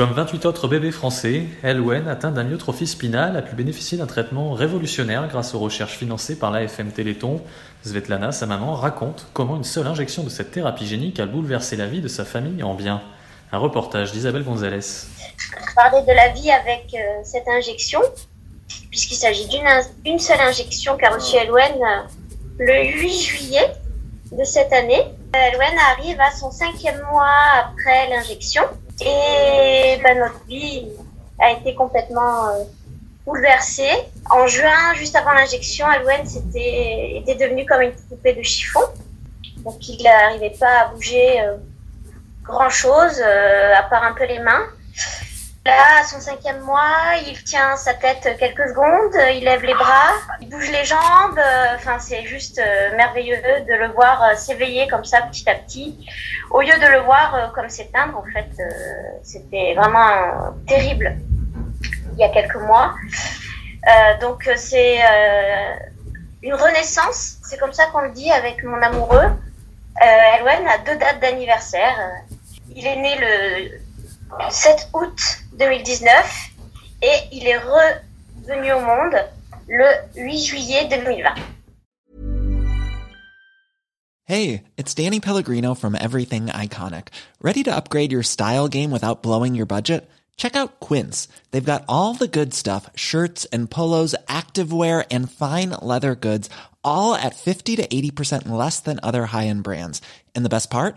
Comme 28 autres bébés français, Elwen, atteinte d'un myotrophie spinale, a pu bénéficier d'un traitement révolutionnaire grâce aux recherches financées par l'AFM Téléthon. Svetlana, sa maman, raconte comment une seule injection de cette thérapie génique a bouleversé la vie de sa famille en bien. Un reportage d'Isabelle Gonzalez. Parler de la vie avec euh, cette injection, puisqu'il s'agit d'une seule injection qu'a reçue Elwen euh, le 8 juillet de cette année. Elwen arrive à son cinquième mois après l'injection. Et ben, notre vie a été complètement euh, bouleversée. En juin, juste avant l'injection, Alwen était, était devenu comme une poupée de chiffon. Donc il n'arrivait pas à bouger euh, grand-chose, euh, à part un peu les mains. Là, à son cinquième mois, il tient sa tête quelques secondes, il lève les bras, bouge les jambes. Enfin, c'est juste merveilleux de le voir s'éveiller comme ça petit à petit. Au lieu de le voir comme s'éteindre, en fait, c'était vraiment terrible il y a quelques mois. donc, c'est une renaissance, c'est comme ça qu'on le dit avec mon amoureux. Elwen a deux dates d'anniversaire. Il est né le 7 août 2019 et il est revenu au monde le 8 juillet 2020. Hey, it's Danny Pellegrino from Everything Iconic. Ready to upgrade your style game without blowing your budget? Check out Quince. They've got all the good stuff, shirts and polos, activewear and fine leather goods, all at 50 to 80% less than other high-end brands. And the best part?